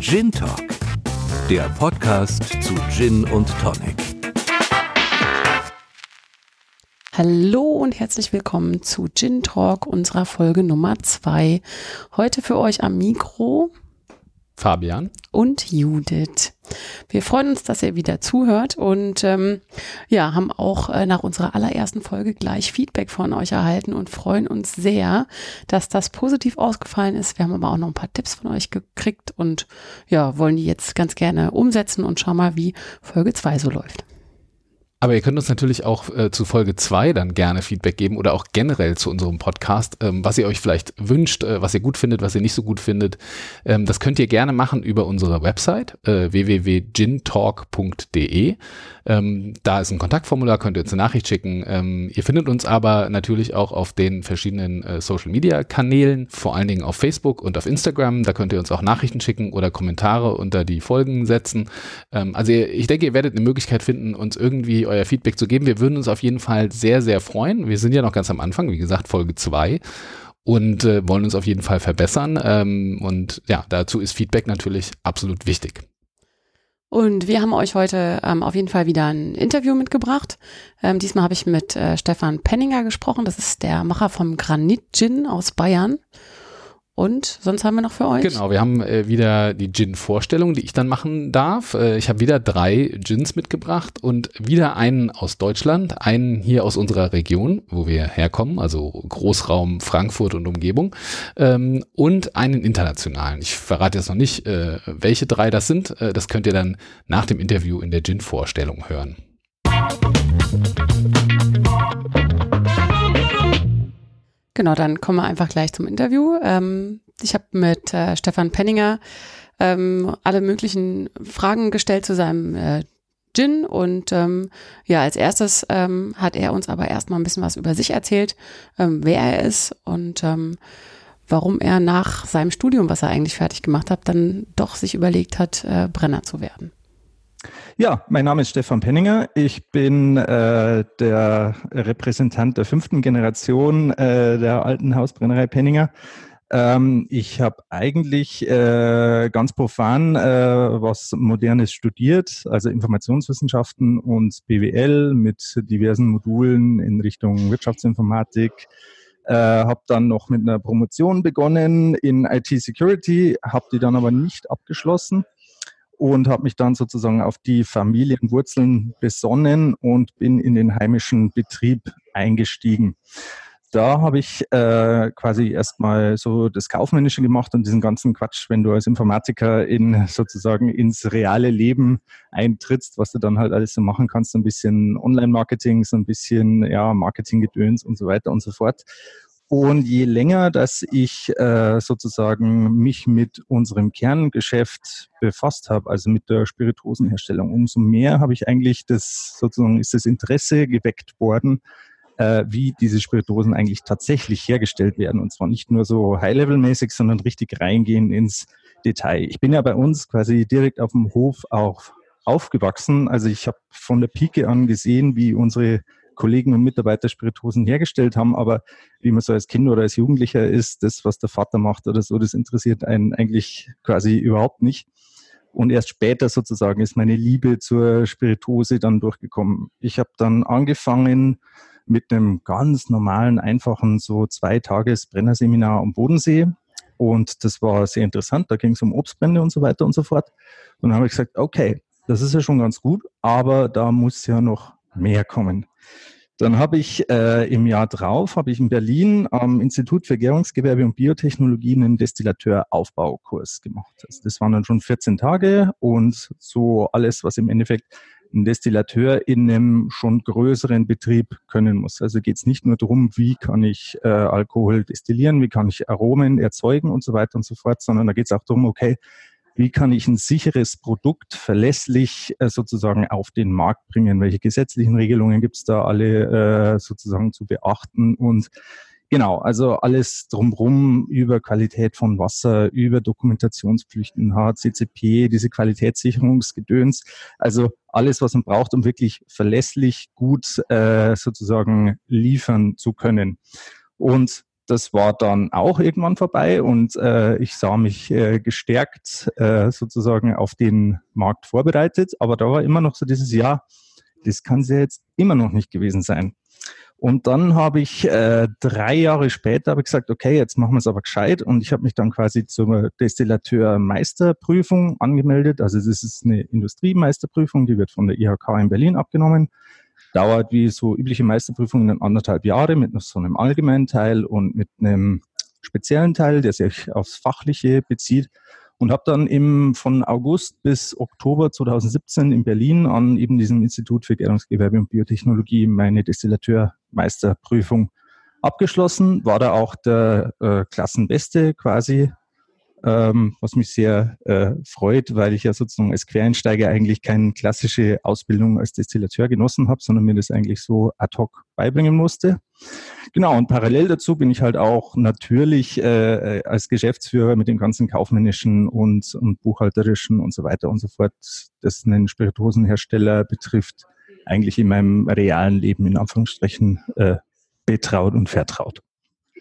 Gin Talk, der Podcast zu Gin und Tonic. Hallo und herzlich willkommen zu Gin Talk unserer Folge Nummer zwei. Heute für euch am Mikro Fabian und Judith. Wir freuen uns, dass ihr wieder zuhört und ähm, ja, haben auch äh, nach unserer allerersten Folge gleich Feedback von euch erhalten und freuen uns sehr, dass das positiv ausgefallen ist. Wir haben aber auch noch ein paar Tipps von euch gekriegt und ja, wollen die jetzt ganz gerne umsetzen und schauen mal, wie Folge zwei so läuft. Aber ihr könnt uns natürlich auch äh, zu Folge zwei dann gerne Feedback geben oder auch generell zu unserem Podcast, ähm, was ihr euch vielleicht wünscht, äh, was ihr gut findet, was ihr nicht so gut findet. Ähm, das könnt ihr gerne machen über unsere Website äh, www.gintalk.de. Ähm, da ist ein Kontaktformular, könnt ihr uns eine Nachricht schicken. Ähm, ihr findet uns aber natürlich auch auf den verschiedenen äh, Social Media Kanälen, vor allen Dingen auf Facebook und auf Instagram. Da könnt ihr uns auch Nachrichten schicken oder Kommentare unter die Folgen setzen. Ähm, also ihr, ich denke, ihr werdet eine Möglichkeit finden, uns irgendwie euer Feedback zu geben. Wir würden uns auf jeden Fall sehr, sehr freuen. Wir sind ja noch ganz am Anfang, wie gesagt, Folge zwei und äh, wollen uns auf jeden Fall verbessern. Ähm, und ja, dazu ist Feedback natürlich absolut wichtig. Und wir haben euch heute ähm, auf jeden Fall wieder ein Interview mitgebracht. Ähm, diesmal habe ich mit äh, Stefan Penninger gesprochen. Das ist der Macher vom Granit Gin aus Bayern. Und sonst haben wir noch für euch? Genau, wir haben äh, wieder die Gin-Vorstellung, die ich dann machen darf. Äh, ich habe wieder drei Gins mitgebracht und wieder einen aus Deutschland, einen hier aus unserer Region, wo wir herkommen, also Großraum Frankfurt und Umgebung, ähm, und einen internationalen. Ich verrate jetzt noch nicht, äh, welche drei das sind. Äh, das könnt ihr dann nach dem Interview in der Gin-Vorstellung hören. Genau, dann kommen wir einfach gleich zum Interview. Ähm, ich habe mit äh, Stefan Penninger ähm, alle möglichen Fragen gestellt zu seinem äh, Gin und ähm, ja, als erstes ähm, hat er uns aber erstmal ein bisschen was über sich erzählt, ähm, wer er ist und ähm, warum er nach seinem Studium, was er eigentlich fertig gemacht hat, dann doch sich überlegt hat, äh, Brenner zu werden. Ja, mein Name ist Stefan Penninger. Ich bin äh, der Repräsentant der fünften Generation äh, der alten Hausbrennerei Penninger. Ähm, ich habe eigentlich äh, ganz profan äh, was Modernes studiert, also Informationswissenschaften und BWL mit diversen Modulen in Richtung Wirtschaftsinformatik. Äh, habe dann noch mit einer Promotion begonnen in IT-Security, habe die dann aber nicht abgeschlossen und habe mich dann sozusagen auf die Familienwurzeln besonnen und bin in den heimischen Betrieb eingestiegen. Da habe ich äh, quasi erstmal so das Kaufmännische gemacht und diesen ganzen Quatsch, wenn du als Informatiker in sozusagen ins reale Leben eintrittst, was du dann halt alles so machen kannst, so ein bisschen Online-Marketing, so ein bisschen ja Marketing-Gedöns und so weiter und so fort. Und je länger, dass ich äh, sozusagen mich mit unserem Kerngeschäft befasst habe, also mit der Spirituosenherstellung, umso mehr habe ich eigentlich das sozusagen ist das Interesse geweckt worden, äh, wie diese Spirituosen eigentlich tatsächlich hergestellt werden. Und zwar nicht nur so High-Level-mäßig, sondern richtig reingehen ins Detail. Ich bin ja bei uns quasi direkt auf dem Hof auch aufgewachsen. Also ich habe von der Pike an gesehen, wie unsere Kollegen und Mitarbeiter Spirituosen hergestellt haben, aber wie man so als Kind oder als Jugendlicher ist, das, was der Vater macht oder so, das interessiert einen eigentlich quasi überhaupt nicht. Und erst später sozusagen ist meine Liebe zur Spirituose dann durchgekommen. Ich habe dann angefangen mit einem ganz normalen, einfachen, so zwei Tages Brennerseminar am Bodensee. Und das war sehr interessant. Da ging es um Obstbrände und so weiter und so fort. Und dann habe ich gesagt, okay, das ist ja schon ganz gut, aber da muss ja noch mehr kommen. Dann habe ich äh, im Jahr drauf, habe ich in Berlin am Institut für Gärungsgewerbe und Biotechnologie einen Destillateuraufbaukurs gemacht. Also das waren dann schon 14 Tage und so alles, was im Endeffekt ein Destillateur in einem schon größeren Betrieb können muss. Also geht es nicht nur darum, wie kann ich äh, Alkohol destillieren, wie kann ich Aromen erzeugen und so weiter und so fort, sondern da geht es auch darum, okay, wie kann ich ein sicheres Produkt verlässlich äh, sozusagen auf den Markt bringen? Welche gesetzlichen Regelungen gibt es da alle äh, sozusagen zu beachten? Und genau, also alles drumherum über Qualität von Wasser, über Dokumentationspflichten, HCCP, diese Qualitätssicherungsgedöns, also alles, was man braucht, um wirklich verlässlich gut äh, sozusagen liefern zu können. Und das war dann auch irgendwann vorbei und äh, ich sah mich äh, gestärkt äh, sozusagen auf den Markt vorbereitet. Aber da war immer noch so dieses Jahr, das kann es ja jetzt immer noch nicht gewesen sein. Und dann habe ich äh, drei Jahre später ich gesagt, okay, jetzt machen wir es aber gescheit. Und ich habe mich dann quasi zur Destillateur-Meisterprüfung angemeldet. Also das ist eine Industriemeisterprüfung, die wird von der IHK in Berlin abgenommen. Dauert wie so übliche Meisterprüfungen anderthalb Jahre mit so einem allgemeinen Teil und mit einem speziellen Teil, der sich aufs Fachliche bezieht. Und habe dann eben von August bis Oktober 2017 in Berlin an eben diesem Institut für Gärungsgewerbe und Biotechnologie meine Destillateurmeisterprüfung abgeschlossen, war da auch der äh, Klassenbeste quasi ähm, was mich sehr äh, freut, weil ich ja sozusagen als Quereinsteiger eigentlich keine klassische Ausbildung als Destillateur genossen habe, sondern mir das eigentlich so ad hoc beibringen musste. Genau, und parallel dazu bin ich halt auch natürlich äh, als Geschäftsführer mit dem ganzen kaufmännischen und, und buchhalterischen und so weiter und so fort, das einen Spirituosenhersteller betrifft, eigentlich in meinem realen Leben in Anführungsstrichen äh, betraut und vertraut.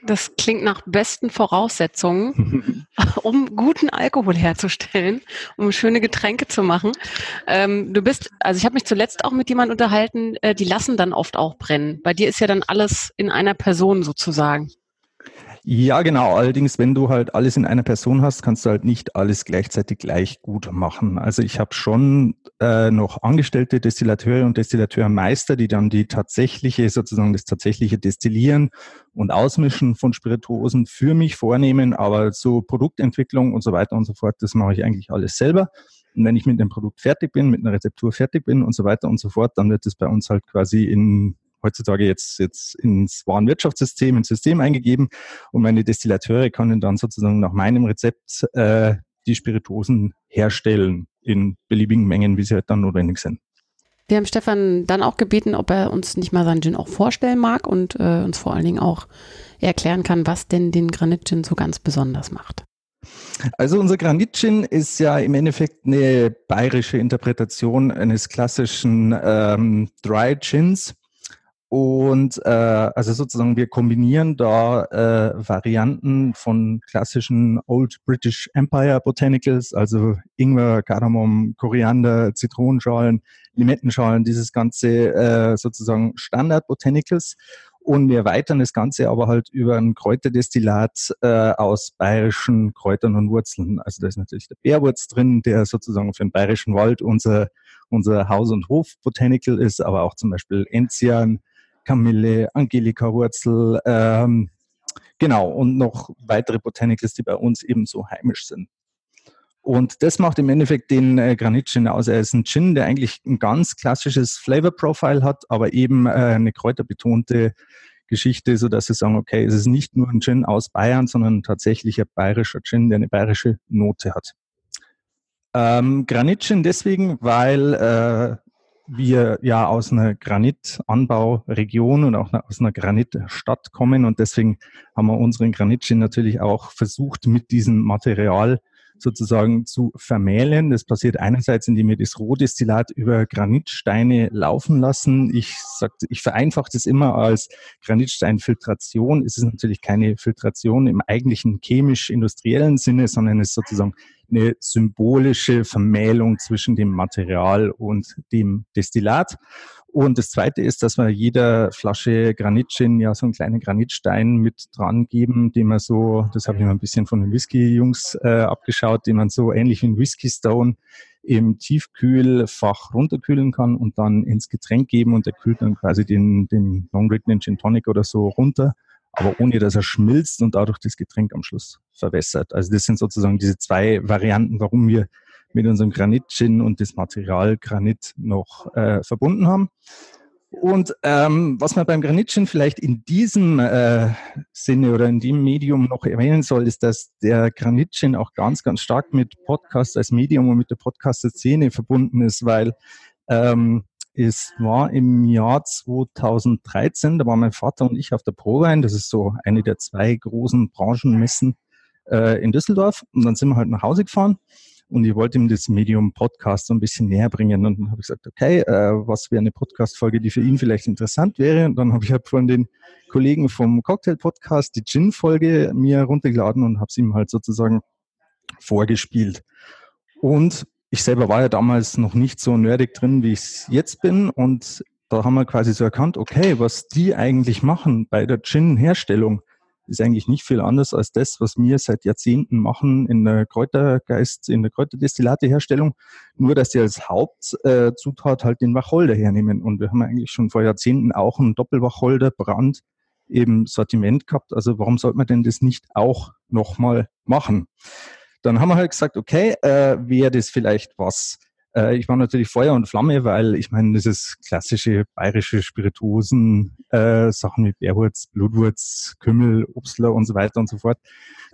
Das klingt nach besten Voraussetzungen, um guten Alkohol herzustellen, um schöne Getränke zu machen. Ähm, du bist, also ich habe mich zuletzt auch mit jemandem unterhalten, äh, die lassen dann oft auch brennen. Bei dir ist ja dann alles in einer Person sozusagen. Ja, genau. Allerdings, wenn du halt alles in einer Person hast, kannst du halt nicht alles gleichzeitig gleich gut machen. Also ich habe schon äh, noch angestellte Destillateure und Destillateurmeister, die dann die tatsächliche, sozusagen das tatsächliche Destillieren und Ausmischen von Spirituosen für mich vornehmen. Aber so Produktentwicklung und so weiter und so fort, das mache ich eigentlich alles selber. Und wenn ich mit dem Produkt fertig bin, mit einer Rezeptur fertig bin und so weiter und so fort, dann wird es bei uns halt quasi in heutzutage jetzt, jetzt ins Warenwirtschaftssystem, ins System eingegeben und meine Destillateure können dann sozusagen nach meinem Rezept äh, die Spirituosen herstellen in beliebigen Mengen, wie sie halt dann notwendig sind. Wir haben Stefan dann auch gebeten, ob er uns nicht mal seinen Gin auch vorstellen mag und äh, uns vor allen Dingen auch erklären kann, was denn den Granit Gin so ganz besonders macht. Also unser Granit Gin ist ja im Endeffekt eine bayerische Interpretation eines klassischen ähm, Dry Gins. Und äh, also sozusagen wir kombinieren da äh, Varianten von klassischen Old British Empire Botanicals, also Ingwer, Kardamom, Koriander, Zitronenschalen, Limettenschalen, dieses ganze äh, sozusagen Standard Botanicals. Und wir erweitern das Ganze aber halt über ein Kräuterdestillat äh, aus bayerischen Kräutern und Wurzeln. Also da ist natürlich der Bärwurz drin, der sozusagen für den bayerischen Wald unser, unser Haus- und Hof-Botanical ist, aber auch zum Beispiel Enzian, Kamille, Angelika-Wurzel, ähm, genau, und noch weitere Botanicals, die bei uns ebenso heimisch sind. Und das macht im Endeffekt den äh, Granit Gin aus. Er ist ein Gin, der eigentlich ein ganz klassisches Flavor Profile hat, aber eben äh, eine kräuterbetonte Geschichte, so dass sie sagen, okay, es ist nicht nur ein Gin aus Bayern, sondern tatsächlich ein bayerischer Gin, der eine bayerische Note hat. Ähm, Granit Gin deswegen, weil äh, wir ja aus einer Granitanbauregion und auch aus einer Granitstadt kommen. Und deswegen haben wir unseren Granitgin natürlich auch versucht, mit diesem Material sozusagen zu vermählen. Das passiert einerseits, indem wir das Rohdestillat über Granitsteine laufen lassen. Ich sag, ich vereinfache das immer als Granitsteinfiltration. Es ist natürlich keine Filtration im eigentlichen chemisch-industriellen Sinne, sondern es ist sozusagen eine symbolische Vermählung zwischen dem Material und dem Destillat. Und das Zweite ist, dass wir jeder Flasche Granitgin ja so einen kleinen Granitstein mit dran geben, den man so, das habe ich mir ein bisschen von den Whisky-Jungs äh, abgeschaut, den man so ähnlich wie ein Whisky Stone im Tiefkühlfach runterkühlen kann und dann ins Getränk geben und der kühlt dann quasi den, den den Gin Tonic oder so runter aber ohne dass er schmilzt und dadurch das Getränk am Schluss verwässert. Also das sind sozusagen diese zwei Varianten, warum wir mit unserem Granit-Gin und das Material Granit noch äh, verbunden haben. Und ähm, was man beim Granitgin vielleicht in diesem äh, Sinne oder in dem Medium noch erwähnen soll, ist, dass der Granitgin auch ganz, ganz stark mit Podcast als Medium und mit der Podcast-Szene verbunden ist, weil ähm, es war im Jahr 2013, da waren mein Vater und ich auf der ProRhein, das ist so eine der zwei großen Branchenmessen äh, in Düsseldorf. Und dann sind wir halt nach Hause gefahren und ich wollte ihm das Medium Podcast so ein bisschen näher bringen. Und dann habe ich gesagt, okay, äh, was wäre eine Podcast-Folge, die für ihn vielleicht interessant wäre? Und dann habe ich halt von den Kollegen vom Cocktail-Podcast die Gin-Folge mir runtergeladen und habe es ihm halt sozusagen vorgespielt. Und ich selber war ja damals noch nicht so nerdig drin, wie ich es jetzt bin. Und da haben wir quasi so erkannt, okay, was die eigentlich machen bei der Gin-Herstellung, ist eigentlich nicht viel anders als das, was wir seit Jahrzehnten machen in der Kräutergeist, in der Kräuterdestillateherstellung. Nur, dass die als Hauptzutat halt den Wacholder hernehmen. Und wir haben eigentlich schon vor Jahrzehnten auch einen Doppelwacholderbrand im Sortiment gehabt. Also warum sollte man denn das nicht auch nochmal machen? Dann haben wir halt gesagt, okay, äh, wäre das vielleicht was, äh, ich war natürlich Feuer und Flamme, weil ich meine, das ist klassische bayerische Spirituosen, äh, Sachen wie Bärwurz, Blutwurz, Kümmel, Obstler und so weiter und so fort.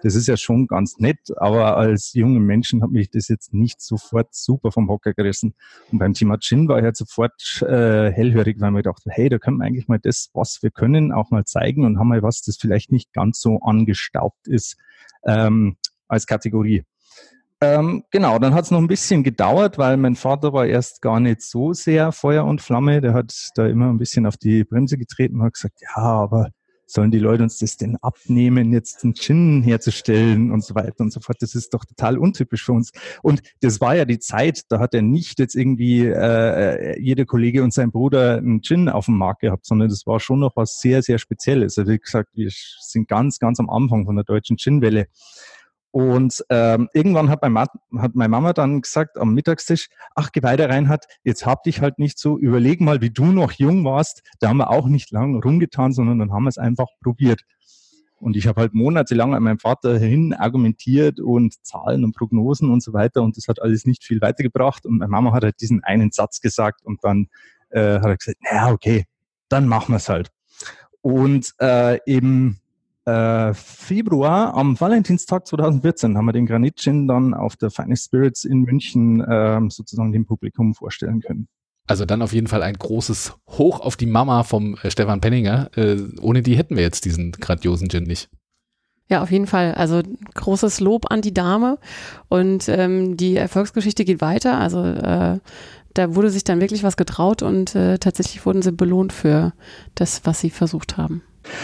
Das ist ja schon ganz nett, aber als junger Menschen hat mich das jetzt nicht sofort super vom Hocker gerissen. Und beim Thema Gin war ich halt sofort äh, hellhörig, weil mir dachte, hey, da können wir eigentlich mal das, was wir können, auch mal zeigen und haben mal was, das vielleicht nicht ganz so angestaubt ist ähm, als Kategorie. Ähm, genau, dann hat es noch ein bisschen gedauert, weil mein Vater war erst gar nicht so sehr Feuer und Flamme. Der hat da immer ein bisschen auf die Bremse getreten und hat gesagt, ja, aber sollen die Leute uns das denn abnehmen, jetzt einen Gin herzustellen und so weiter und so fort. Das ist doch total untypisch für uns. Und das war ja die Zeit, da hat er nicht jetzt irgendwie äh, jeder Kollege und sein Bruder einen Gin auf dem Markt gehabt, sondern das war schon noch was sehr, sehr Spezielles. Also wie gesagt, wir sind ganz, ganz am Anfang von der deutschen Gin-Welle. Und ähm, irgendwann hat, mein hat meine Mama dann gesagt am Mittagstisch, ach, geh weiter Reinhard, jetzt hab dich halt nicht so, überleg mal, wie du noch jung warst. Da haben wir auch nicht lang rumgetan, sondern dann haben wir es einfach probiert. Und ich habe halt monatelang an meinem Vater hin argumentiert und Zahlen und Prognosen und so weiter. Und das hat alles nicht viel weitergebracht. Und meine Mama hat halt diesen einen Satz gesagt und dann äh, hat er gesagt, naja, okay, dann machen wir es halt. Und äh, eben äh, Februar, am Valentinstag 2014, haben wir den Granit Gin dann auf der Finest Spirits in München äh, sozusagen dem Publikum vorstellen können. Also dann auf jeden Fall ein großes Hoch auf die Mama vom äh, Stefan Penninger. Äh, ohne die hätten wir jetzt diesen grandiosen Gin nicht. Ja, auf jeden Fall. Also großes Lob an die Dame und ähm, die Erfolgsgeschichte geht weiter. Also äh, da wurde sich dann wirklich was getraut und äh, tatsächlich wurden sie belohnt für das, was sie versucht haben.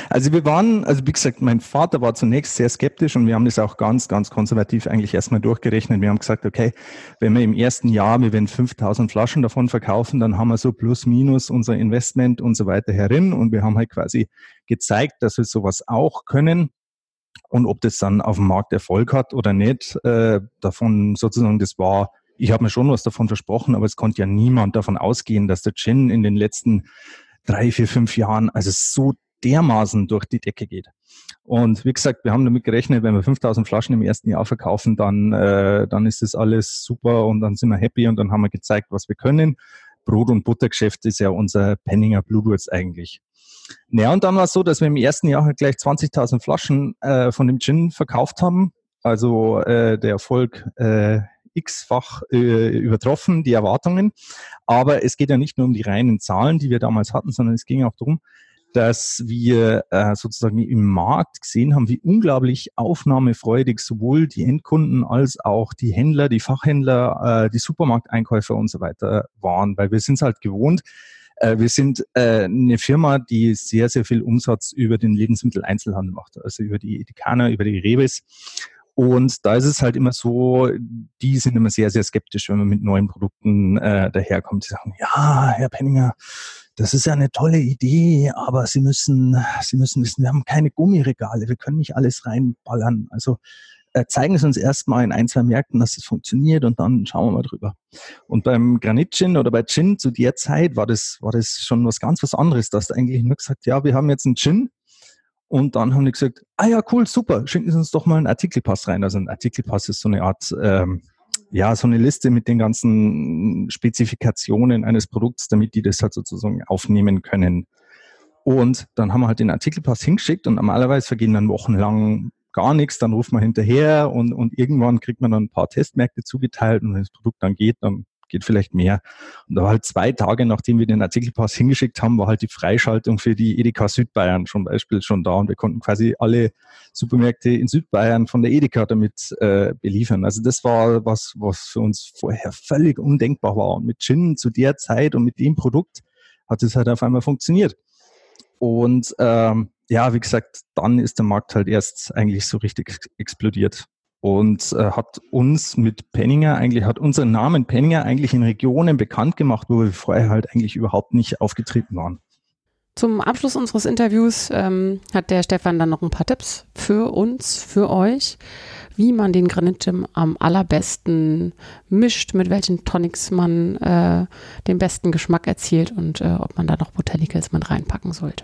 Also wir waren, also wie gesagt, mein Vater war zunächst sehr skeptisch und wir haben das auch ganz, ganz konservativ eigentlich erstmal durchgerechnet. Wir haben gesagt, okay, wenn wir im ersten Jahr, wir werden 5000 Flaschen davon verkaufen, dann haben wir so plus minus unser Investment und so weiter herin und wir haben halt quasi gezeigt, dass wir sowas auch können. Und ob das dann auf dem Markt Erfolg hat oder nicht, äh, davon sozusagen, das war, ich habe mir schon was davon versprochen, aber es konnte ja niemand davon ausgehen, dass der Gin in den letzten drei, vier, fünf Jahren also so dermaßen durch die Decke geht. Und wie gesagt, wir haben damit gerechnet, wenn wir 5000 Flaschen im ersten Jahr verkaufen, dann, äh, dann ist das alles super und dann sind wir happy und dann haben wir gezeigt, was wir können. Brot- und Buttergeschäft ist ja unser Penninger Blutwurz eigentlich. Naja, und dann war es so, dass wir im ersten Jahr halt gleich 20.000 Flaschen äh, von dem Gin verkauft haben. Also äh, der Erfolg äh, x-fach äh, übertroffen, die Erwartungen. Aber es geht ja nicht nur um die reinen Zahlen, die wir damals hatten, sondern es ging auch darum, dass wir äh, sozusagen im Markt gesehen haben, wie unglaublich aufnahmefreudig sowohl die Endkunden als auch die Händler, die Fachhändler, äh, die Supermarkteinkäufer und so weiter waren, weil wir sind es halt gewohnt. Äh, wir sind äh, eine Firma, die sehr, sehr viel Umsatz über den Lebensmitteleinzelhandel macht, also über die Edikaner, über die Reves. Und da ist es halt immer so, die sind immer sehr, sehr skeptisch, wenn man mit neuen Produkten äh, daherkommt. Die sagen, ja, Herr Penninger, das ist ja eine tolle Idee, aber Sie müssen, Sie müssen wissen, wir haben keine Gummiregale, wir können nicht alles reinballern. Also äh, zeigen Sie uns erstmal in ein, zwei Märkten, dass es funktioniert und dann schauen wir mal drüber. Und beim Granit Gin oder bei Gin zu der Zeit war das, war das schon was ganz was anderes. Da du eigentlich nur gesagt, ja, wir haben jetzt einen Gin, und dann haben die gesagt, ah ja, cool, super, schicken Sie uns doch mal einen Artikelpass rein. Also ein Artikelpass ist so eine Art ähm, ja, so eine Liste mit den ganzen Spezifikationen eines Produkts, damit die das halt sozusagen aufnehmen können. Und dann haben wir halt den Artikelpass hingeschickt und normalerweise vergehen dann wochenlang gar nichts, dann ruft man hinterher und, und irgendwann kriegt man dann ein paar Testmärkte zugeteilt und wenn das Produkt dann geht, dann geht vielleicht mehr. Und da war halt zwei Tage, nachdem wir den Artikelpass hingeschickt haben, war halt die Freischaltung für die Edeka Südbayern zum Beispiel schon da und wir konnten quasi alle Supermärkte in Südbayern von der Edeka damit äh, beliefern. Also das war was, was für uns vorher völlig undenkbar war. Und mit Gin zu der Zeit und mit dem Produkt hat es halt auf einmal funktioniert. Und ähm, ja, wie gesagt, dann ist der Markt halt erst eigentlich so richtig explodiert und äh, hat uns mit Penninger eigentlich, hat unseren Namen Penninger eigentlich in Regionen bekannt gemacht, wo wir vorher halt eigentlich überhaupt nicht aufgetreten waren. Zum Abschluss unseres Interviews ähm, hat der Stefan dann noch ein paar Tipps für uns, für euch, wie man den Granit am allerbesten mischt, mit welchen Tonics man äh, den besten Geschmack erzielt und äh, ob man da noch Botanicals mit reinpacken sollte.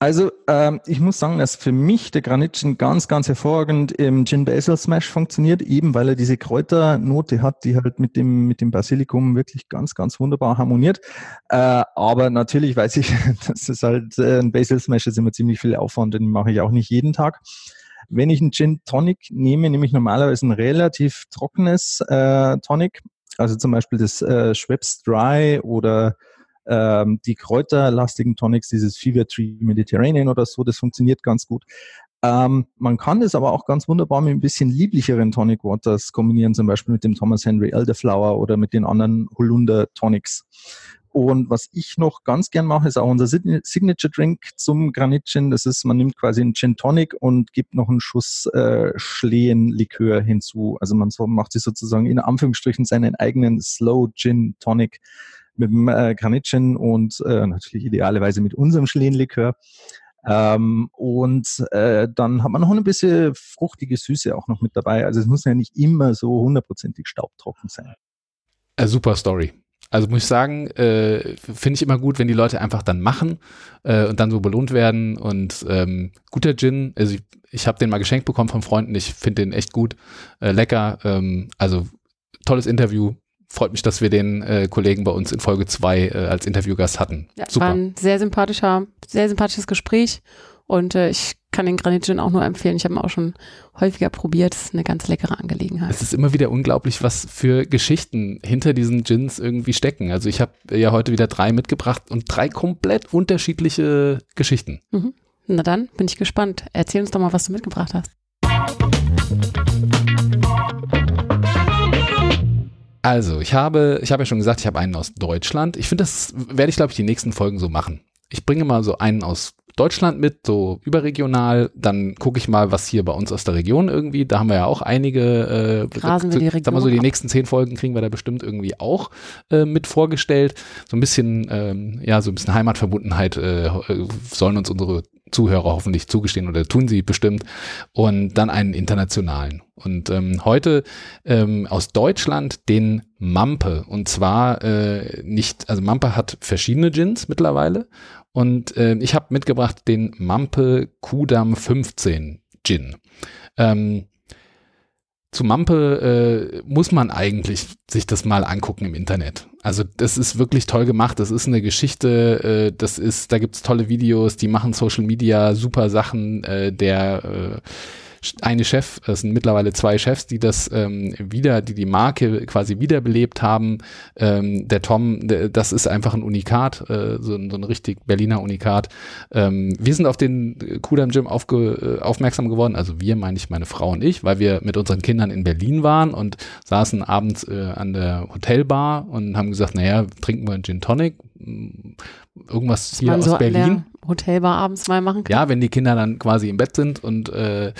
Also ähm, ich muss sagen, dass für mich der Granitchen ganz, ganz hervorragend im Gin Basil Smash funktioniert, eben weil er diese Kräuternote hat, die halt mit dem, mit dem Basilikum wirklich ganz, ganz wunderbar harmoniert. Äh, aber natürlich weiß ich, dass es halt äh, ein Basil Smash ist immer ziemlich viel Aufwand, den mache ich auch nicht jeden Tag. Wenn ich einen Gin Tonic nehme, nehme ich normalerweise ein relativ trockenes äh, Tonic, also zum Beispiel das äh, Schweppes Dry oder ähm, die kräuterlastigen Tonics, dieses Fever Tree Mediterranean oder so, das funktioniert ganz gut. Ähm, man kann das aber auch ganz wunderbar mit ein bisschen lieblicheren Tonic Waters kombinieren, zum Beispiel mit dem Thomas Henry Elderflower oder mit den anderen Holunder Tonics. Und was ich noch ganz gern mache, ist auch unser Signature Drink zum Granitchen. Das ist, man nimmt quasi einen Gin Tonic und gibt noch einen Schuss äh, Schlehenlikör hinzu. Also man macht sich sozusagen in Anführungsstrichen seinen eigenen Slow Gin Tonic mit dem äh, und äh, natürlich idealerweise mit unserem Schlehenlikör. Ähm, und äh, dann hat man noch ein bisschen fruchtige Süße auch noch mit dabei. Also es muss ja nicht immer so hundertprozentig staubtrocken sein. A super Story. Also muss ich sagen, äh, finde ich immer gut, wenn die Leute einfach dann machen äh, und dann so belohnt werden. Und ähm, guter Gin, also ich, ich habe den mal geschenkt bekommen von Freunden, ich finde den echt gut, äh, lecker. Ähm, also tolles Interview, freut mich, dass wir den äh, Kollegen bei uns in Folge 2 äh, als Interviewgast hatten. Ja, Super. War ein sehr sympathischer, sehr sympathisches Gespräch und äh, ich kann den Granit Gin auch nur empfehlen. Ich habe ihn auch schon häufiger probiert. Das ist eine ganz leckere Angelegenheit. Es ist immer wieder unglaublich, was für Geschichten hinter diesen Gins irgendwie stecken. Also ich habe ja heute wieder drei mitgebracht und drei komplett unterschiedliche Geschichten. Mhm. Na dann bin ich gespannt. Erzähl uns doch mal, was du mitgebracht hast. Also, ich habe, ich habe ja schon gesagt, ich habe einen aus Deutschland. Ich finde, das werde ich, glaube ich, die nächsten Folgen so machen. Ich bringe mal so einen aus Deutschland mit, so überregional. Dann gucke ich mal, was hier bei uns aus der Region irgendwie. Da haben wir ja auch einige. Äh, Grasen wir die Region sag mal so, die nächsten zehn Folgen kriegen wir da bestimmt irgendwie auch äh, mit vorgestellt. So ein bisschen, ähm, ja, so ein bisschen Heimatverbundenheit äh, sollen uns unsere Zuhörer hoffentlich zugestehen oder tun sie bestimmt. Und dann einen internationalen. Und ähm, heute ähm, aus Deutschland den Mampe. Und zwar äh, nicht, also Mampe hat verschiedene Gins mittlerweile. Und äh, ich habe mitgebracht den Mampe Kudam 15 Gin. Ähm, zu Mampe äh, muss man eigentlich sich das mal angucken im Internet. Also das ist wirklich toll gemacht. Das ist eine Geschichte. Äh, das ist, da gibt's tolle Videos. Die machen Social Media super Sachen. Äh, der äh, eine Chef, es sind mittlerweile zwei Chefs, die das ähm, wieder, die die Marke quasi wiederbelebt haben. Ähm, der Tom, der, das ist einfach ein Unikat, äh, so, ein, so ein richtig Berliner Unikat. Ähm, wir sind auf den Kudam Gym aufge, äh, aufmerksam geworden, also wir meine ich meine Frau und ich, weil wir mit unseren Kindern in Berlin waren und saßen abends äh, an der Hotelbar und haben gesagt, naja, trinken wir einen Gin Tonic, irgendwas Was hier aus so Berlin. Hotelbar abends mal machen kann. Ja, wenn die Kinder dann quasi im Bett sind und äh,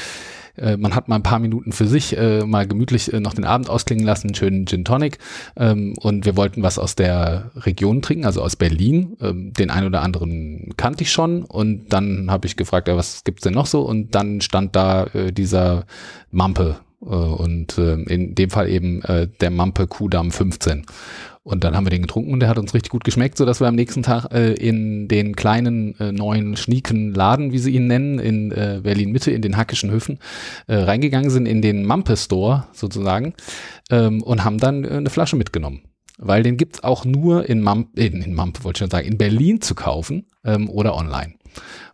äh, man hat mal ein paar Minuten für sich äh, mal gemütlich äh, noch den Abend ausklingen lassen, schönen Gin Tonic. Ähm, und wir wollten was aus der Region trinken, also aus Berlin. Ähm, den einen oder anderen kannte ich schon. Und dann habe ich gefragt, ja, was gibt's denn noch so? Und dann stand da äh, dieser Mampe und äh, in dem Fall eben äh, der Mampe Kudam 15. Und dann haben wir den getrunken und der hat uns richtig gut geschmeckt, so dass wir am nächsten Tag äh, in den kleinen äh, neuen schnieken Laden, wie sie ihn nennen, in äh, Berlin Mitte, in den Hackischen Höfen, äh, reingegangen sind in den Mampe Store sozusagen ähm, und haben dann äh, eine Flasche mitgenommen. Weil den gibt's auch nur in Mamp, in, in Mampe wollte ich schon sagen, in Berlin zu kaufen ähm, oder online.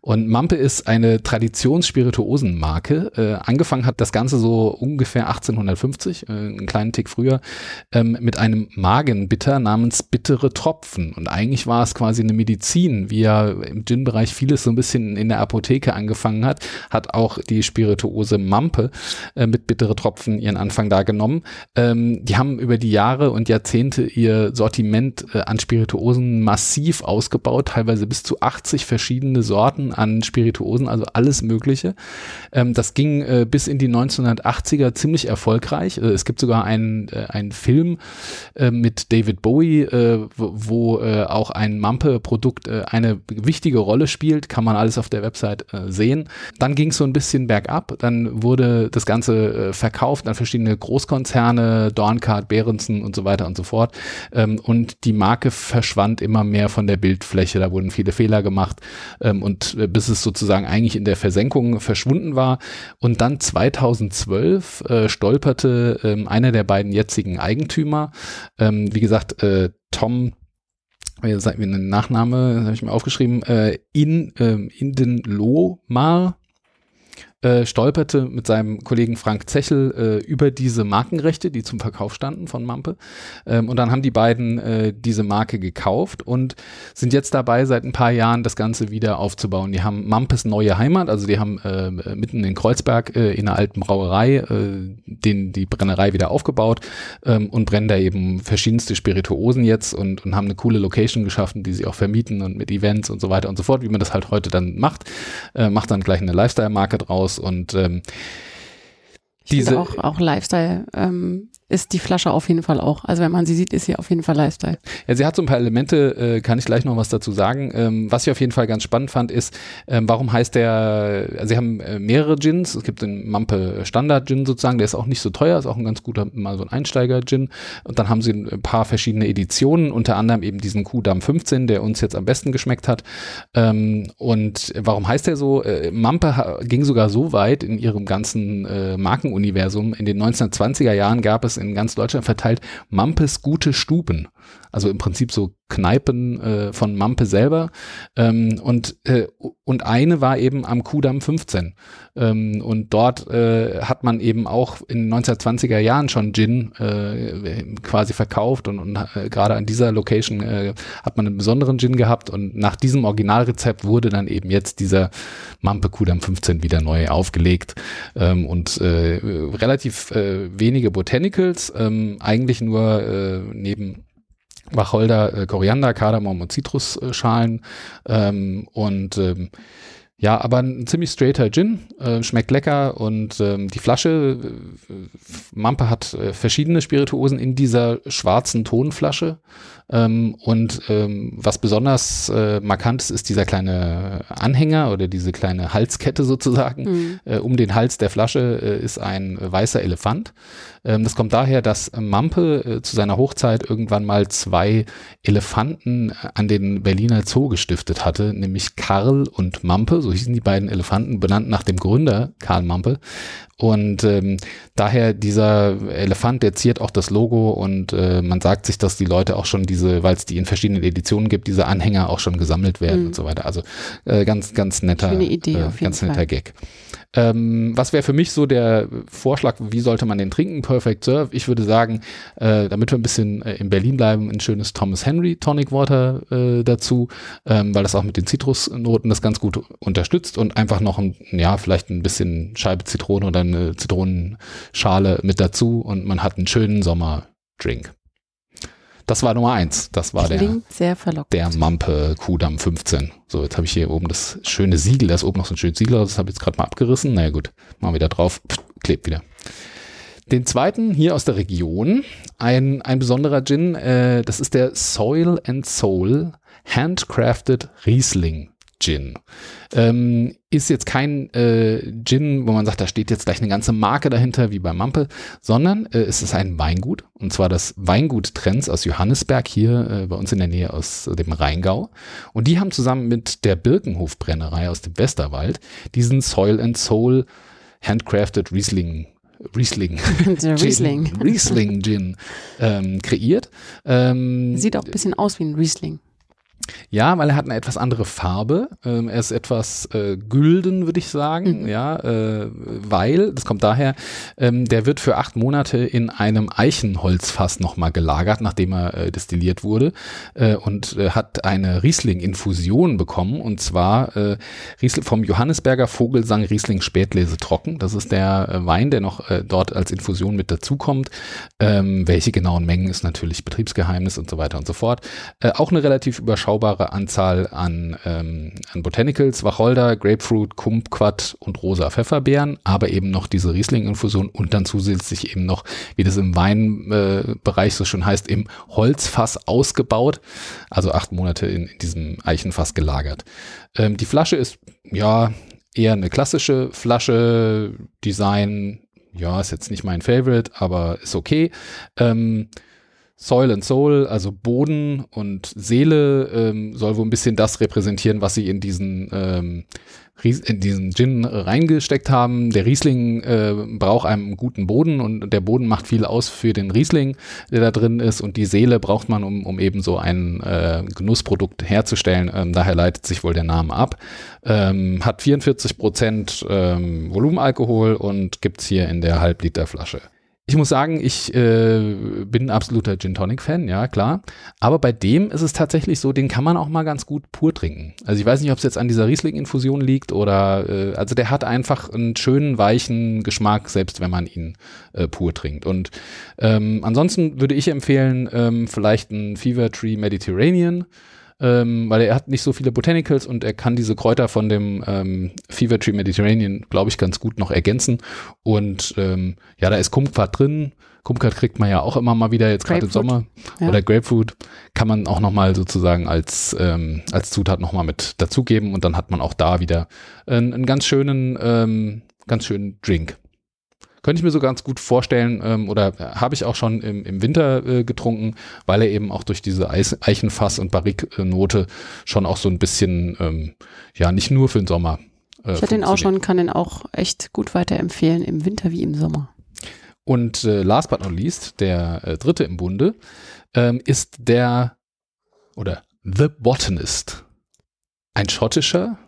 Und Mampe ist eine Traditionsspirituosenmarke. Äh, angefangen hat das Ganze so ungefähr 1850, äh, einen kleinen Tick früher, ähm, mit einem Magenbitter namens bittere Tropfen. Und eigentlich war es quasi eine Medizin, wie ja im Gin-Bereich vieles so ein bisschen in der Apotheke angefangen hat, hat auch die Spirituose Mampe äh, mit bittere Tropfen ihren Anfang da genommen. Ähm, die haben über die Jahre und Jahrzehnte ihr Sortiment äh, an Spirituosen massiv ausgebaut, teilweise bis zu 80 verschiedene Sorten an Spirituosen, also alles Mögliche. Ähm, das ging äh, bis in die 1980er ziemlich erfolgreich. Äh, es gibt sogar einen, äh, einen Film äh, mit David Bowie, äh, wo, wo äh, auch ein Mampe-Produkt eine wichtige Rolle spielt. Kann man alles auf der Website sehen. Dann ging es so ein bisschen bergab. Dann wurde das Ganze verkauft an verschiedene Großkonzerne, Dorncard, Behrensen und so weiter und so fort. Ähm, und die Marke verschwand immer mehr von der Bildfläche. Da wurden viele Fehler gemacht ähm, und bis es sozusagen eigentlich in der Versenkung verschwunden war. Und dann 2012 äh, stolperte ähm, einer der beiden jetzigen Eigentümer, ähm, wie gesagt, äh, Tom wie mir ein Nachname, habe ich mir aufgeschrieben, äh, in, ähm, in den Lohmar, äh, stolperte mit seinem Kollegen Frank Zechel äh, über diese Markenrechte, die zum Verkauf standen von Mampe. Ähm, und dann haben die beiden äh, diese Marke gekauft und sind jetzt dabei, seit ein paar Jahren das Ganze wieder aufzubauen. Die haben Mampes neue Heimat, also die haben äh, mitten in Kreuzberg äh, in einer alten Brauerei den, die Brennerei wieder aufgebaut ähm, und brennen da eben verschiedenste Spirituosen jetzt und, und haben eine coole Location geschaffen, die sie auch vermieten und mit Events und so weiter und so fort, wie man das halt heute dann macht. Macht dann gleich eine Lifestyle-Marke draus und ähm, diese auch, auch Lifestyle ähm, ist die Flasche auf jeden Fall auch. Also wenn man sie sieht, ist sie auf jeden Fall Lifestyle. Ja, sie hat so ein paar Elemente, äh, kann ich gleich noch was dazu sagen. Ähm, was ich auf jeden Fall ganz spannend fand, ist, ähm, warum heißt der, also sie haben äh, mehrere Gins, es gibt den Mampe Standard Gin sozusagen, der ist auch nicht so teuer, ist auch ein ganz guter, mal so ein Einsteiger-Gin. Und dann haben sie ein paar verschiedene Editionen, unter anderem eben diesen Kuhdam 15, der uns jetzt am besten geschmeckt hat. Ähm, und warum heißt der so? Äh, Mampe ging sogar so weit in ihrem ganzen äh, Markenuniversum. In den 1920er Jahren gab es in ganz Deutschland verteilt Mampes gute Stuben. Also im Prinzip so Kneipen äh, von Mampe selber. Ähm, und, äh, und eine war eben am Kudamm 15. Ähm, und dort äh, hat man eben auch in den 1920er Jahren schon Gin äh, quasi verkauft und, und äh, gerade an dieser Location äh, hat man einen besonderen Gin gehabt und nach diesem Originalrezept wurde dann eben jetzt dieser Mampe Kudamm 15 wieder neu aufgelegt ähm, und relativ wenige Botanicals, ähm, eigentlich nur neben Wacholder, äh, Koriander, Kardamom und Zitrusschalen ähm, und ähm, ja, aber ein ziemlich straighter Gin, äh, schmeckt lecker und ähm, die Flasche, äh, Mampe hat äh, verschiedene Spirituosen in dieser schwarzen Tonflasche ähm, und ähm, was besonders äh, markant ist, ist dieser kleine Anhänger oder diese kleine Halskette sozusagen. Mhm. Äh, um den Hals der Flasche äh, ist ein weißer Elefant. Ähm, das kommt daher, dass Mampe äh, zu seiner Hochzeit irgendwann mal zwei Elefanten an den Berliner Zoo gestiftet hatte, nämlich Karl und Mampe, so hießen die beiden Elefanten, benannt nach dem Gründer Karl Mampe. Und ähm, daher dieser Elefant, der ziert auch das Logo und äh, man sagt sich, dass die Leute auch schon diese, weil es die in verschiedenen Editionen gibt, diese Anhänger auch schon gesammelt werden mhm. und so weiter. Also äh, ganz, ganz netter, Idee, äh, ganz netter Fall. Gag. Ähm, was wäre für mich so der Vorschlag, wie sollte man den trinken? Perfect Serve. Ich würde sagen, äh, damit wir ein bisschen äh, in Berlin bleiben, ein schönes Thomas Henry Tonic Water äh, dazu, ähm, weil das auch mit den Zitrusnoten das ganz gut unterstützt und einfach noch ein, ja, vielleicht ein bisschen Scheibe Zitrone oder eine Zitronenschale mit dazu und man hat einen schönen Sommerdrink. Das war Nummer eins. Das war Klingt der, der Mampe Kudamm 15. So, jetzt habe ich hier oben das schöne Siegel. Da ist oben noch so ein schönes Siegel. Das habe ich jetzt gerade mal abgerissen. Naja gut, machen wir da drauf. Pff, klebt wieder. Den zweiten hier aus der Region, ein, ein besonderer Gin, äh, das ist der Soil and Soul Handcrafted Riesling Gin. Ähm, ist jetzt kein äh, Gin, wo man sagt, da steht jetzt gleich eine ganze Marke dahinter, wie bei Mampe, sondern äh, es ist ein Weingut, und zwar das Weingut Trends aus Johannesberg, hier äh, bei uns in der Nähe aus dem Rheingau. Und die haben zusammen mit der Birkenhofbrennerei aus dem Westerwald diesen Soil and Soul Handcrafted Riesling Riesling. Riesling. Riesling Gin ähm, kreiert. Ähm, Sieht auch ein bisschen aus wie ein Riesling. Ja, weil er hat eine etwas andere Farbe. Ähm, er ist etwas äh, gülden, würde ich sagen. Mhm. Ja, äh, weil, das kommt daher, ähm, der wird für acht Monate in einem Eichenholzfass nochmal gelagert, nachdem er äh, destilliert wurde äh, und äh, hat eine Riesling-Infusion bekommen und zwar äh, Riesling vom Johannesberger Vogelsang Riesling Spätlese trocken. Das ist der Wein, der noch dort als Infusion mit dazukommt. Ähm, welche genauen Mengen ist natürlich Betriebsgeheimnis und so weiter und so fort. Auch eine relativ überschaubare Anzahl an, ähm, an Botanicals, Wacholder, Grapefruit, Kumquat und rosa Pfefferbeeren, aber eben noch diese Riesling-Infusion und dann zusätzlich eben noch, wie das im Weinbereich äh, so schon heißt, im Holzfass ausgebaut, also acht Monate in, in diesem Eichenfass gelagert. Ähm, die Flasche ist ja eher eine klassische Flasche, Design, ja, ist jetzt nicht mein Favorite, aber ist okay. Ähm, Soil and Soul, also Boden und Seele, ähm, soll wohl ein bisschen das repräsentieren, was sie in diesen ähm, in diesen Gin reingesteckt haben. Der Riesling äh, braucht einen guten Boden und der Boden macht viel aus für den Riesling, der da drin ist und die Seele braucht man, um, um eben so ein äh, Genussprodukt herzustellen. Ähm, daher leitet sich wohl der Name ab. Ähm, hat 44 Prozent ähm, Volumenalkohol und gibt's hier in der Halbliterflasche. Ich muss sagen, ich äh, bin ein absoluter Gin Tonic Fan, ja klar. Aber bei dem ist es tatsächlich so, den kann man auch mal ganz gut pur trinken. Also ich weiß nicht, ob es jetzt an dieser Riesling-Infusion liegt oder äh, also der hat einfach einen schönen weichen Geschmack, selbst wenn man ihn äh, pur trinkt. Und ähm, ansonsten würde ich empfehlen, ähm, vielleicht ein Fever Tree Mediterranean ähm, weil er hat nicht so viele Botanicals und er kann diese Kräuter von dem ähm, Fever Tree Mediterranean, glaube ich, ganz gut noch ergänzen. Und ähm, ja, da ist Kumquat drin. Kumquat kriegt man ja auch immer mal wieder, jetzt gerade im Sommer. Ja. Oder Grapefruit kann man auch nochmal sozusagen als, ähm, als Zutat nochmal mit dazugeben und dann hat man auch da wieder einen, einen ganz schönen, ähm, ganz schönen Drink. Könnte ich mir so ganz gut vorstellen ähm, oder habe ich auch schon im, im Winter äh, getrunken, weil er eben auch durch diese Eis Eichenfass- und Barrique-Note schon auch so ein bisschen, ähm, ja, nicht nur für den Sommer. Äh, ich hatte den auch schon, kann den auch echt gut weiterempfehlen, im Winter wie im Sommer. Und äh, last but not least, der äh, dritte im Bunde, ähm, ist der oder The Botanist. Ein schottischer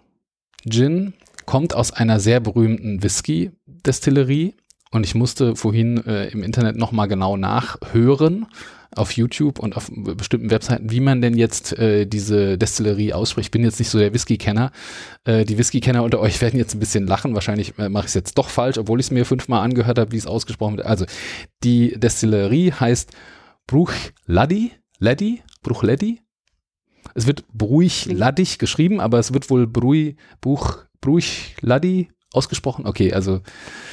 Gin, kommt aus einer sehr berühmten Whisky-Destillerie und ich musste vorhin äh, im Internet nochmal genau nachhören auf YouTube und auf bestimmten Webseiten, wie man denn jetzt äh, diese Destillerie ausspricht. Ich bin jetzt nicht so der Whisky-Kenner. Äh, die Whisky-Kenner unter euch werden jetzt ein bisschen lachen. Wahrscheinlich äh, mache ich es jetzt doch falsch, obwohl ich es mir fünfmal angehört habe, wie es ausgesprochen wird. Also die Destillerie heißt Bruchladi, Laddi, Bruchladi. Es wird Bruichladig geschrieben, aber es wird wohl Brui, Buch, Bruichladi ausgesprochen? Okay, also.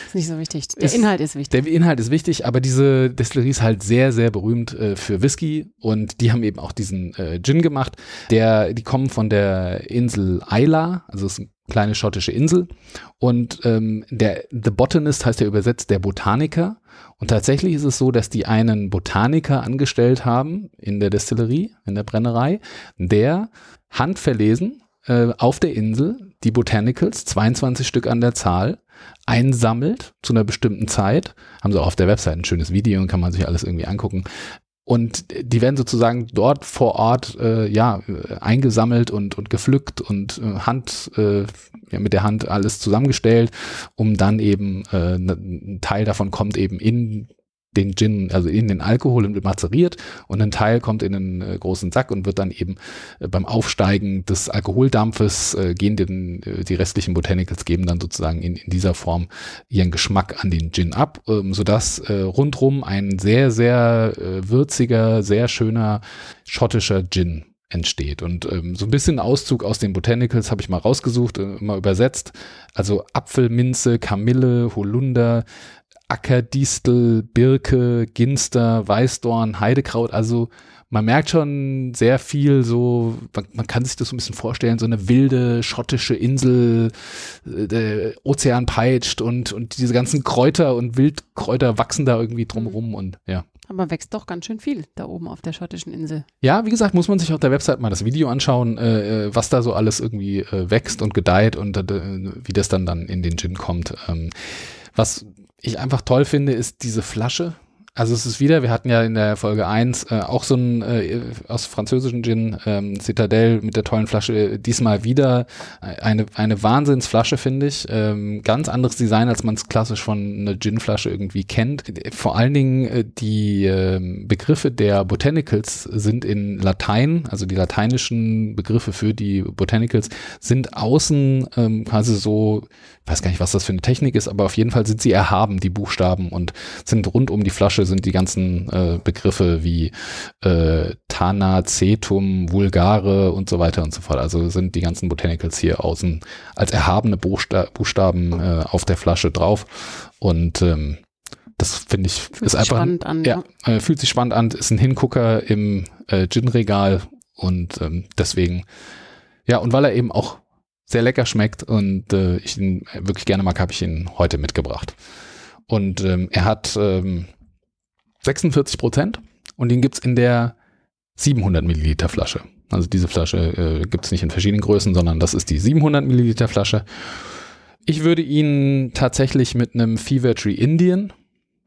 Ist nicht so wichtig. Der ist, Inhalt ist wichtig. Der Inhalt ist wichtig, aber diese Destillerie ist halt sehr, sehr berühmt äh, für Whisky und die haben eben auch diesen äh, Gin gemacht. Der, die kommen von der Insel Isla, also es ist eine kleine schottische Insel. Und ähm, der The Botanist heißt ja übersetzt der Botaniker. Und tatsächlich ist es so, dass die einen Botaniker angestellt haben in der Destillerie, in der Brennerei, der handverlesen äh, auf der Insel die Botanicals, 22 Stück an der Zahl, einsammelt zu einer bestimmten Zeit. Haben sie auch auf der Website ein schönes Video und kann man sich alles irgendwie angucken. Und die werden sozusagen dort vor Ort äh, ja eingesammelt und und gepflückt und äh, Hand äh, ja, mit der Hand alles zusammengestellt, um dann eben äh, ein Teil davon kommt eben in den Gin, also in den Alkohol und wird mazeriert und ein Teil kommt in einen äh, großen Sack und wird dann eben äh, beim Aufsteigen des Alkoholdampfes äh, gehen den, äh, die restlichen Botanicals geben dann sozusagen in, in dieser Form ihren Geschmack an den Gin ab, ähm, sodass äh, rundrum ein sehr, sehr äh, würziger, sehr schöner schottischer Gin entsteht. Und ähm, so ein bisschen Auszug aus den Botanicals habe ich mal rausgesucht, äh, mal übersetzt. Also Apfelminze, Kamille, Holunder, Ackerdistel, Birke, Ginster, Weißdorn, Heidekraut. Also man merkt schon sehr viel so, man, man, kann sich das so ein bisschen vorstellen, so eine wilde schottische Insel, äh, der Ozean peitscht und, und diese ganzen Kräuter und Wildkräuter wachsen da irgendwie drumrum mhm. und ja. Aber wächst doch ganz schön viel da oben auf der schottischen Insel. Ja, wie gesagt, muss man sich auf der Website mal das Video anschauen, äh, äh was da so alles irgendwie äh, wächst und gedeiht und äh, wie das dann dann in den Gin kommt. Ähm, was ich einfach toll finde, ist diese Flasche. Also es ist wieder, wir hatten ja in der Folge 1 äh, auch so ein äh, aus französischen Gin, ähm, Citadelle mit der tollen Flasche, diesmal wieder eine, eine Wahnsinnsflasche, finde ich. Ähm, ganz anderes Design, als man es klassisch von einer Gin-Flasche irgendwie kennt. Vor allen Dingen äh, die äh, Begriffe der Botanicals sind in Latein, also die lateinischen Begriffe für die Botanicals sind außen ähm, quasi so, ich weiß gar nicht, was das für eine Technik ist, aber auf jeden Fall sind sie erhaben, die Buchstaben, und sind rund um die Flasche Deutsche sind die ganzen äh, Begriffe wie äh, Tana, Cetum, Vulgare und so weiter und so fort. Also sind die ganzen Botanicals hier außen als erhabene Buchsta Buchstaben äh, auf der Flasche drauf. Und ähm, das finde ich Fühlt ist einfach spannend an. ja, äh, fühlt sich spannend an, ist ein Hingucker im äh, Gin-Regal und ähm, deswegen ja und weil er eben auch sehr lecker schmeckt und äh, ich ihn wirklich gerne mag, habe ich ihn heute mitgebracht. Und ähm, er hat ähm, 46 Prozent und den gibt's in der 700 Milliliter Flasche. Also diese Flasche äh, gibt's nicht in verschiedenen Größen, sondern das ist die 700 Milliliter Flasche. Ich würde ihn tatsächlich mit einem Fever Tree Indian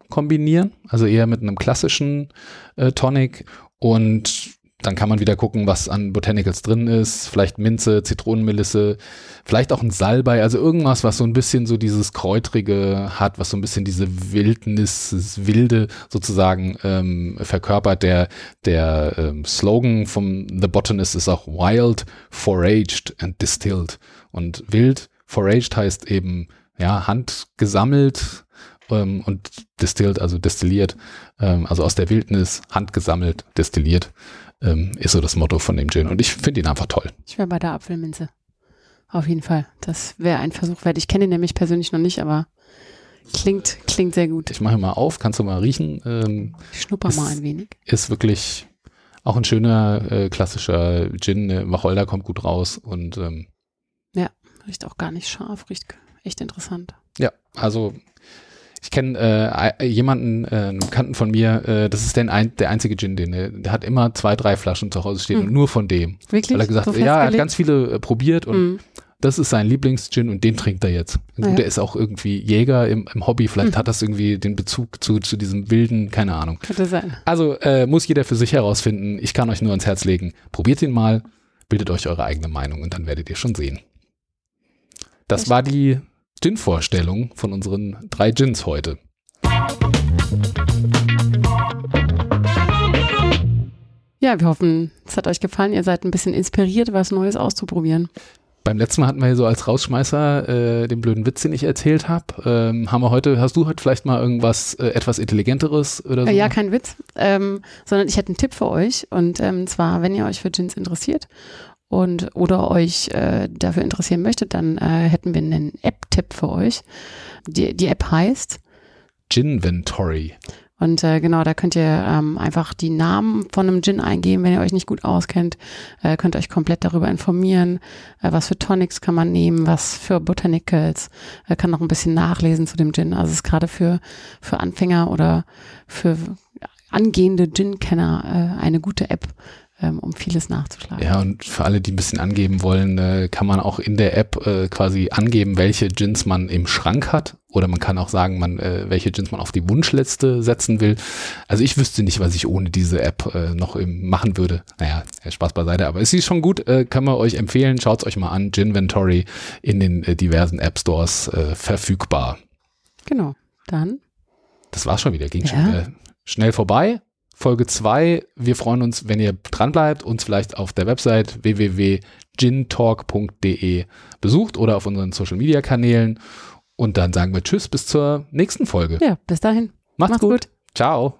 kombinieren, also eher mit einem klassischen äh, Tonic und dann kann man wieder gucken, was an Botanicals drin ist. Vielleicht Minze, Zitronenmelisse, vielleicht auch ein Salbei, also irgendwas, was so ein bisschen so dieses Kräutrige hat, was so ein bisschen diese Wildnis, das Wilde sozusagen ähm, verkörpert. Der, der ähm, Slogan vom The Botanist ist auch Wild, Foraged and Distilled. Und wild, foraged heißt eben, ja, handgesammelt ähm, und distilled, also destilliert, ähm, also aus der Wildnis, handgesammelt, destilliert ähm, ist so das Motto von dem Gin. Und ich finde ihn einfach toll. Ich wäre bei der Apfelminze. Auf jeden Fall. Das wäre ein Versuch wert. Ich kenne ihn nämlich persönlich noch nicht, aber klingt, klingt sehr gut. Ich mache mal auf, kannst du mal riechen. Ähm, Ich schnupper Ist- mal ein wenig. ist wirklich auch ein schöner äh, klassischer Gin. Ne? Wacholder kommt gut raus und ähm, Riecht auch gar nicht scharf, riecht echt interessant. ja, also ich kenne äh, jemanden, äh, einen Bekannten von mir, äh, das ist der, ein, der einzige Gin, den er- der hat immer zwei, drei Flaschen zu Hause stehen Hm. und nur von dem. Wirklich? Weil er gesagt So hat, ja, er hat ganz viele äh, probiert und Mhm. das ist sein Lieblingsgin und den trinkt er jetzt. Gut, Ja. der ist auch irgendwie Jäger im, im Hobby, vielleicht Mhm. hat das irgendwie den Bezug zu, zu diesem wilden, keine Ahnung. Könnte sein. Also äh, muss jeder für sich herausfinden. Ich kann euch nur ans Herz legen. Probiert ihn mal, bildet euch eure eigene Meinung und dann werdet ihr schon sehen. Das Echt? war die Gin-Vorstellung von unseren drei Gins heute. Ja, wir hoffen, es hat euch gefallen. Ihr seid ein bisschen inspiriert, was Neues auszuprobieren. Beim letzten Mal hatten wir hier so als Rausschmeißer äh, den blöden Witz, den ich erzählt habe. Ähm, haben wir heute, hast du heute vielleicht mal irgendwas äh, etwas Intelligenteres oder so? Äh, ja, kein Witz, ähm, sondern ich hätte einen Tipp für euch. Und ähm, zwar, wenn ihr euch für Gins interessiert und oder euch äh, dafür interessieren möchtet, dann äh, hätten wir einen App-Tipp für euch. Die, die App heißt Ginventory. Und äh, genau, da könnt ihr ähm, einfach die Namen von einem Gin eingeben, wenn ihr euch nicht gut auskennt. Äh, könnt euch komplett darüber informieren, äh, was für Tonics kann man nehmen, was für Botanicals. Äh, kann noch ein bisschen nachlesen zu dem Gin. Also es ist gerade für, für Anfänger oder für angehende Gin-Kenner äh, eine gute App, ähm, um vieles nachzuschlagen. Ja, und für alle, die ein bisschen angeben wollen, äh, kann man auch in der App äh, quasi angeben, welche Gins man im Schrank hat. Oder man kann auch sagen, man, äh, welche Gins man auf die Wunschliste setzen will. Also ich wüsste nicht, was ich ohne diese App äh, noch im, machen würde. Naja, ja, Spaß beiseite, aber es ist schon gut, äh, kann man euch empfehlen. Schaut es euch mal an. Ginventory in den äh, diversen App Stores äh, verfügbar. Genau. Dann Das war's schon wieder, ging Ja. schon schnell vorbei. Folge 2. Wir freuen uns, wenn ihr dran bleibt, uns vielleicht auf der Website www.gintalk.de besucht oder auf unseren Social Media Kanälen. Und dann sagen wir Tschüss bis zur nächsten Folge. ja, bis dahin. Macht's, Macht's gut. gut. Ciao.